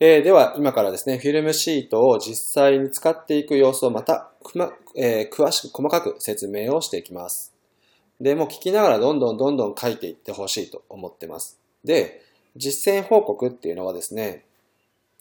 えー、では、今からですね、フィルムシートを実際に使っていく様子をまた、まえー、詳しく細かく説明をしていきます。で、もう聞きながらどんどんどんどん書いていってほしいと思ってます。で、実践報告っていうのはですね、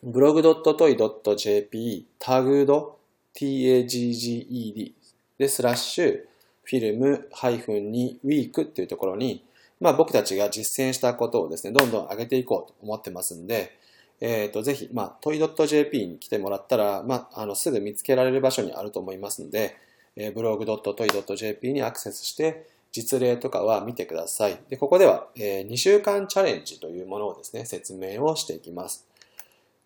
blog.toy.jp タグド tagged でスラッシュフィルム -2 ウィークっていうところに、まあ僕たちが実践したことをですね、どんどん上げていこうと思ってますんで、えっ、ー、と、ぜひ、まあ、トイ .jp に来てもらったら、まあ、あの、すぐ見つけられる場所にあると思いますので、えー、blog.toy.jp にアクセスして、実例とかは見てください。で、ここでは、えー、2週間チャレンジというものをですね、説明をしていきます。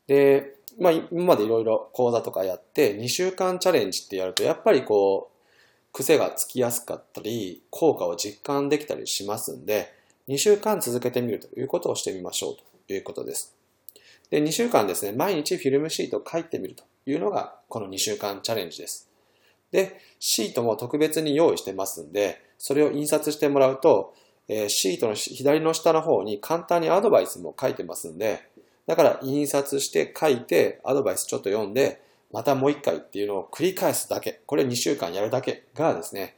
で、まあ、今までいろいろ講座とかやって、2週間チャレンジってやると、やっぱりこう、癖がつきやすかったり、効果を実感できたりしますんで、2週間続けてみるということをしてみましょうということです。で、2週間ですね、毎日フィルムシートを書いてみるというのが、この2週間チャレンジです。で、シートも特別に用意してますんで、それを印刷してもらうと、えー、シートの左の下の方に簡単にアドバイスも書いてますんで、だから印刷して書いて、アドバイスちょっと読んで、またもう一回っていうのを繰り返すだけ。これ2週間やるだけがですね、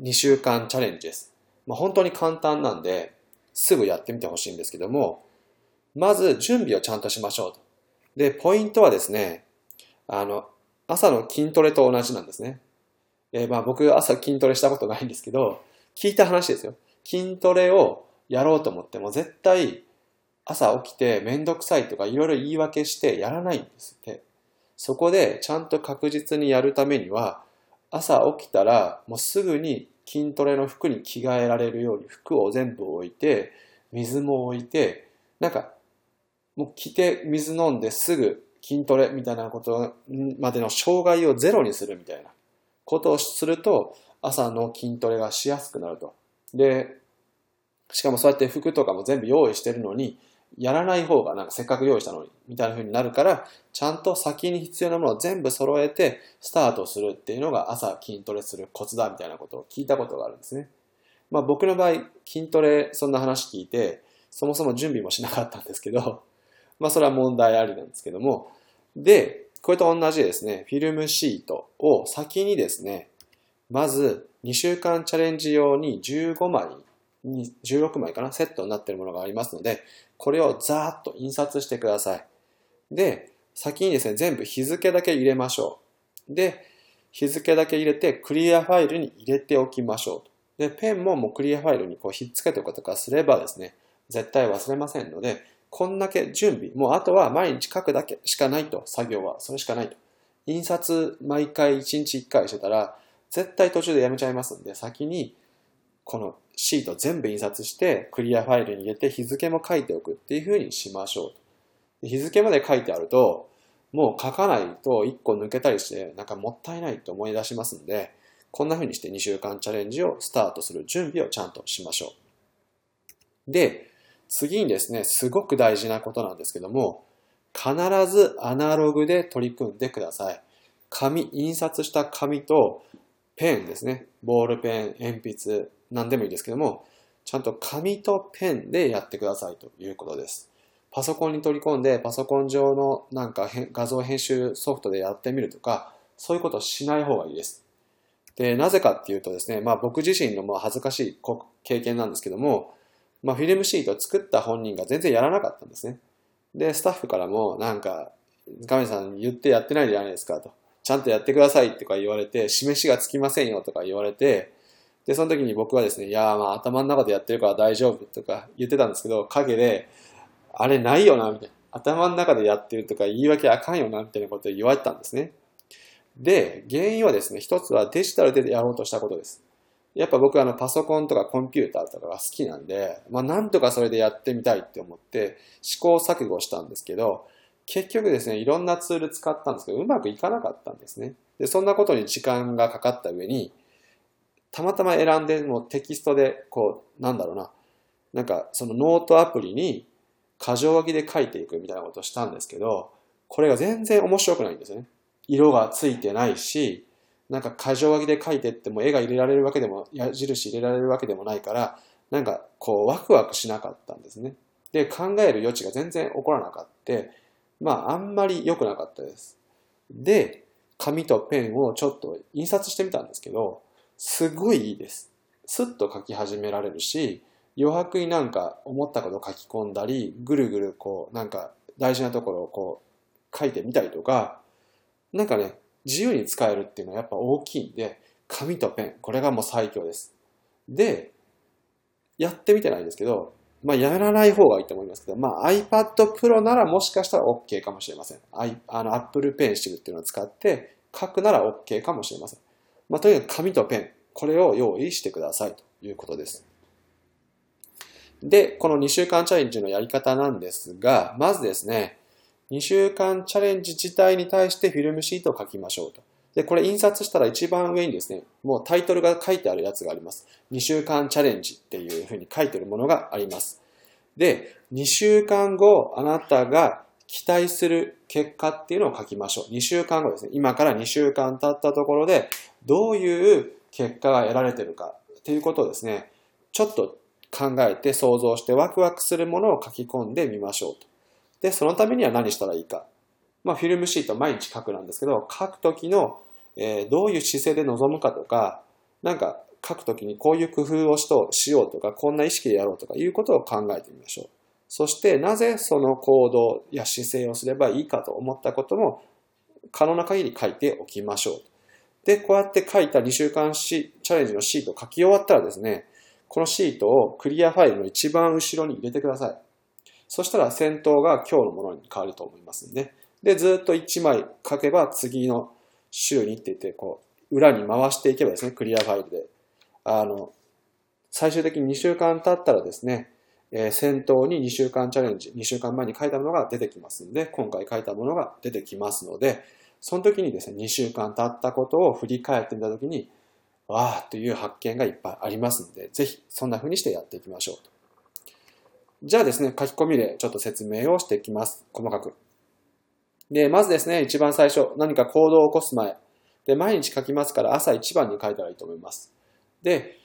2週間チャレンジです。まあ、本当に簡単なんで、すぐやってみてほしいんですけども、まず準備をちゃんとしましょうと。で、ポイントはですね、あの、朝の筋トレと同じなんですね。えー、まあ僕朝筋トレしたことないんですけど、聞いた話ですよ。筋トレをやろうと思っても絶対朝起きてめんどくさいとかいろいろ言い訳してやらないんですって。そこでちゃんと確実にやるためには朝起きたらもうすぐに筋トレの服に着替えられるように服を全部置いて水も置いてなんかもう着て水飲んですぐ筋トレみたいなことまでの障害をゼロにするみたいなことをすると朝の筋トレがしやすくなると。で、しかもそうやって服とかも全部用意してるのに、やらない方がなんかせっかく用意したのに、みたいな風になるから、ちゃんと先に必要なものを全部揃えてスタートするっていうのが朝筋トレするコツだみたいなことを聞いたことがあるんですね。まあ僕の場合、筋トレそんな話聞いて、そもそも準備もしなかったんですけど、まあそれは問題ありなんですけども、で、これと同じですね、フィルムシートを先にですね、まず2週間チャレンジ用に15枚、16枚かな、セットになっているものがありますので、これをザーッと印刷してください。で、先にですね、全部日付だけ入れましょう。で、日付だけ入れてクリアファイルに入れておきましょう。で、ペンももうクリアファイルにこうひっつけておくとかすればですね、絶対忘れませんので、こんだけ準備、もうあとは毎日書くだけしかないと、作業は。それしかないと。印刷毎回1日1回してたら、絶対途中でやめちゃいますんで、先にこのシート全部印刷してクリアファイルに入れて日付も書いておくっていう風にしましょう日付まで書いてあると、もう書かないと1個抜けたりして、なんかもったいないと思い出しますんで、こんな風にして2週間チャレンジをスタートする準備をちゃんとしましょう。で、次にですね、すごく大事なことなんですけども、必ずアナログで取り組んでください。紙、印刷した紙とペンですね。ボールペン、鉛筆、何でもいいですけども、ちゃんと紙とペンでやってくださいということです。パソコンに取り込んで、パソコン上のなんか画像編集ソフトでやってみるとか、そういうことをしない方がいいです。で、なぜかっていうとですね、まあ僕自身のまあ恥ずかしい経験なんですけども、まあ、フィルムシートを作った本人が全然やらなかったんですね。で、スタッフからもなんか、ガメさん言ってやってないじゃないですかと。ちゃんとやってくださいとか言われて、示しがつきませんよとか言われて、で、その時に僕はですね、いやまあ頭の中でやってるから大丈夫とか言ってたんですけど、陰で、あれないよな、みたいな。頭の中でやってるとか言い訳あかんよな、みたいなことを言われたんですね。で、原因はですね、一つはデジタルでやろうとしたことです。やっぱ僕はあのパソコンとかコンピューターとかが好きなんで、まあなんとかそれでやってみたいって思って試行錯誤したんですけど、結局ですね、いろんなツール使ったんですけど、うまくいかなかったんですね。で、そんなことに時間がかかった上に、たまたま選んでもテキストで、こう、なんだろうな、なんかそのノートアプリに箇条書きで書いていくみたいなことをしたんですけど、これが全然面白くないんですよね。色がついてないし、なんか箇条書きで書いてっても絵が入れられるわけでも、矢印入れられるわけでもないから、なんかこうワクワクしなかったんですね。で、考える余地が全然起こらなかった。まあ、あんまり良くなかったです。で、紙とペンをちょっと印刷してみたんですけど、すごいいいです。スッと書き始められるし、余白になんか思ったこと書き込んだり、ぐるぐるこう、なんか大事なところをこう書いてみたりとか、なんかね、自由に使えるっていうのはやっぱ大きいんで、紙とペン、これがもう最強です。で、やってみてないんですけど、まあ、やらない方がいいと思いますけど、まあ、iPad Pro ならもしかしたら OK かもしれません。あの、Apple Pencil っていうのを使って書くなら OK かもしれません。まあ、とにかく紙とペン、これを用意してくださいということです。で、この2週間チャレンジのやり方なんですが、まずですね、2週間チャレンジ自体に対してフィルムシートを書きましょうと。で、これ印刷したら一番上にですね、もうタイトルが書いてあるやつがあります。2週間チャレンジっていうふうに書いてるものがあります。で、2週間後、あなたが期待する結果っていうのを書きましょう。2週間後ですね。今から2週間経ったところで、どういう結果が得られてるかっていうことをですね、ちょっと考えて想像してワクワクするものを書き込んでみましょうと。で、そのためには何したらいいか。まあ、フィルムシート毎日書くなんですけど、書くときのえー、どういう姿勢で臨むかとか、なんか書くときにこういう工夫をしとしようとか、こんな意識でやろうとかいうことを考えてみましょう。そしてなぜその行動や姿勢をすればいいかと思ったことも可能な限り書いておきましょう。で、こうやって書いた2週間しチャレンジのシートを書き終わったらですね、このシートをクリアファイルの一番後ろに入れてください。そしたら先頭が今日のものに変わると思いますんで。で、ずっと1枚書けば次の週にって言って、こう、裏に回していけばですね、クリアファイルで。あの、最終的に2週間経ったらですね、えー、先頭に2週間チャレンジ、2週間前に書いたものが出てきますんで、今回書いたものが出てきますので、その時にですね、2週間経ったことを振り返ってみた時に、わーという発見がいっぱいありますので、ぜひそんな風にしてやっていきましょう。じゃあですね、書き込みでちょっと説明をしていきます。細かく。で、まずですね、一番最初、何か行動を起こす前。で、毎日書きますから朝一番に書いたらいいと思います。で、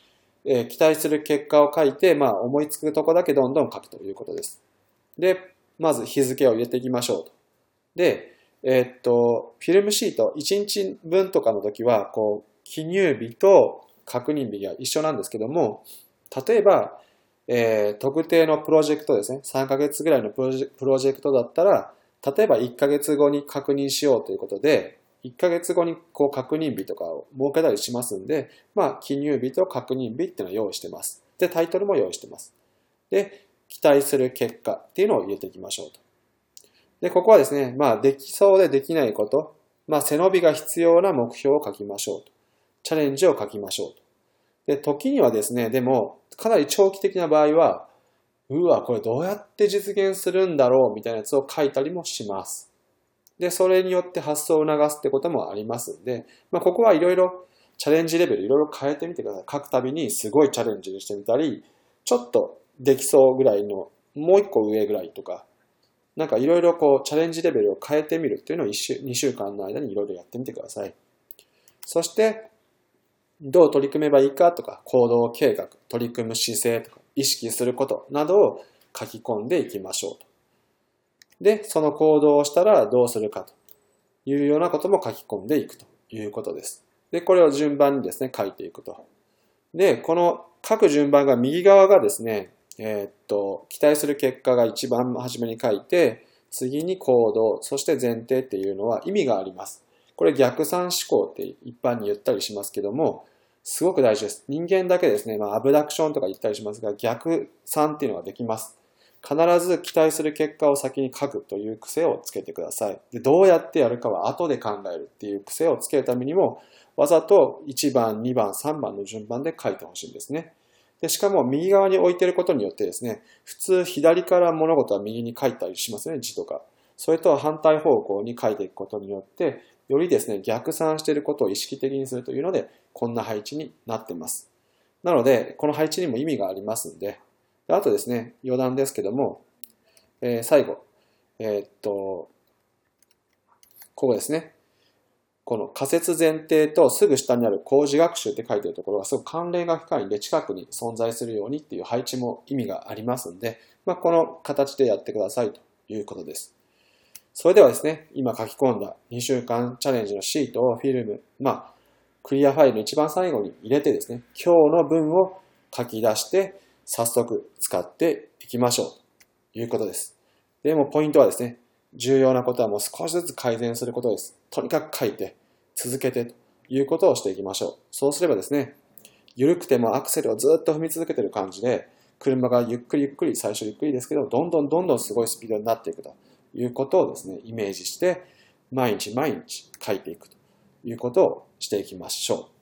えー、期待する結果を書いて、まあ思いつくとこだけどんどん書くということです。で、まず日付を入れていきましょうと。で、えー、っと、フィルムシート、1日分とかの時は、こう、記入日と確認日が一緒なんですけども、例えば、えー、特定のプロジェクトですね、3ヶ月ぐらいのプロジェクトだったら、例えば1ヶ月後に確認しようということで、1ヶ月後にこう確認日とかを設けたりしますんで、まあ、記入日と確認日っていうのを用意してます。で、タイトルも用意してます。で、期待する結果っていうのを入れていきましょうと。で、ここはですね、まあ、できそうでできないこと、まあ、背伸びが必要な目標を書きましょうと。チャレンジを書きましょうと。で、時にはですね、でも、かなり長期的な場合は、うわ、これどうやって実現するんだろうみたいなやつを書いたりもします。で、それによって発想を促すってこともありますんで、まあ、ここはいろいろチャレンジレベルいろいろ変えてみてください。書くたびにすごいチャレンジにしてみたり、ちょっとできそうぐらいの、もう一個上ぐらいとか、なんかいろいろこうチャレンジレベルを変えてみるっていうのを1週、2週間の間にいろいろやってみてください。そして、どう取り組めばいいかとか、行動計画、取り組む姿勢とか、意識することなどを書き込んでいきましょうと。で、その行動をしたらどうするかというようなことも書き込んでいくということです。で、これを順番にですね、書いていくと。で、この書く順番が右側がですね、えー、っと、期待する結果が一番初めに書いて、次に行動、そして前提っていうのは意味があります。これ逆算思考って一般に言ったりしますけども、すごく大事です。人間だけですね、まあ、アブダクションとか言ったりしますが、逆算っていうのができます。必ず期待する結果を先に書くという癖をつけてください。でどうやってやるかは後で考えるっていう癖をつけるためにも、わざと1番、2番、3番の順番で書いてほしいんですね。でしかも右側に置いてることによってですね、普通左から物事は右に書いたりしますね、字とか。それとは反対方向に書いていくことによって、よりですね、逆算していることを意識的にするというので、こんな配置になっています。なので、この配置にも意味がありますんで、あとですね、余談ですけども、えー、最後、えー、っと、ここですね。この仮説前提とすぐ下にある工事学習って書いてるところがすごく関連が深いんで近くに存在するようにっていう配置も意味がありますんで、まあ、この形でやってくださいということです。それではですね、今書き込んだ2週間チャレンジのシートをフィルム、まあ、クリアファイルの一番最後に入れてですね、今日の文を書き出して、早速使っていきましょうということです。でもポイントはですね、重要なことはもう少しずつ改善することです。とにかく書いて、続けてということをしていきましょう。そうすればですね、緩くてもアクセルをずっと踏み続けてる感じで、車がゆっくりゆっくり、最初ゆっくりですけど、どんどんどんどんすごいスピードになっていくということをですね、イメージして、毎日毎日書いていくということをしていきましょう。